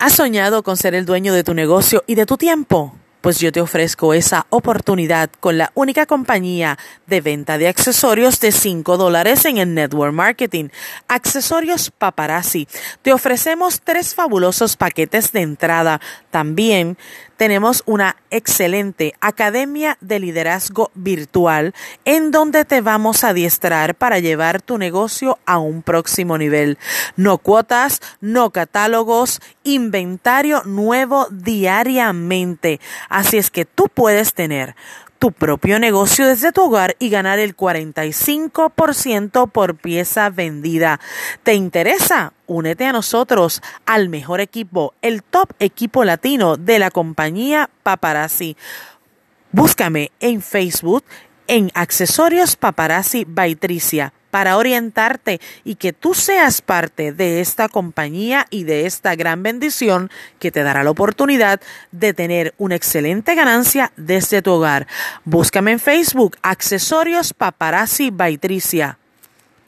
¿Has soñado con ser el dueño de tu negocio y de tu tiempo? Pues yo te ofrezco esa oportunidad con la única compañía de venta de accesorios de 5 dólares en el Network Marketing, Accesorios Paparazzi. Te ofrecemos tres fabulosos paquetes de entrada. También tenemos una excelente academia de liderazgo virtual en donde te vamos a adiestrar para llevar tu negocio a un próximo nivel. No cuotas, no catálogos, inventario nuevo diariamente. Así es que tú puedes tener tu propio negocio desde tu hogar y ganar el 45% por pieza vendida. ¿Te interesa? Únete a nosotros al mejor equipo, el top equipo latino de la compañía Paparazzi. Búscame en Facebook en Accesorios Paparazzi by Tricia para orientarte y que tú seas parte de esta compañía y de esta gran bendición que te dará la oportunidad de tener una excelente ganancia desde tu hogar. Búscame en Facebook Accesorios Paparazzi by Tricia.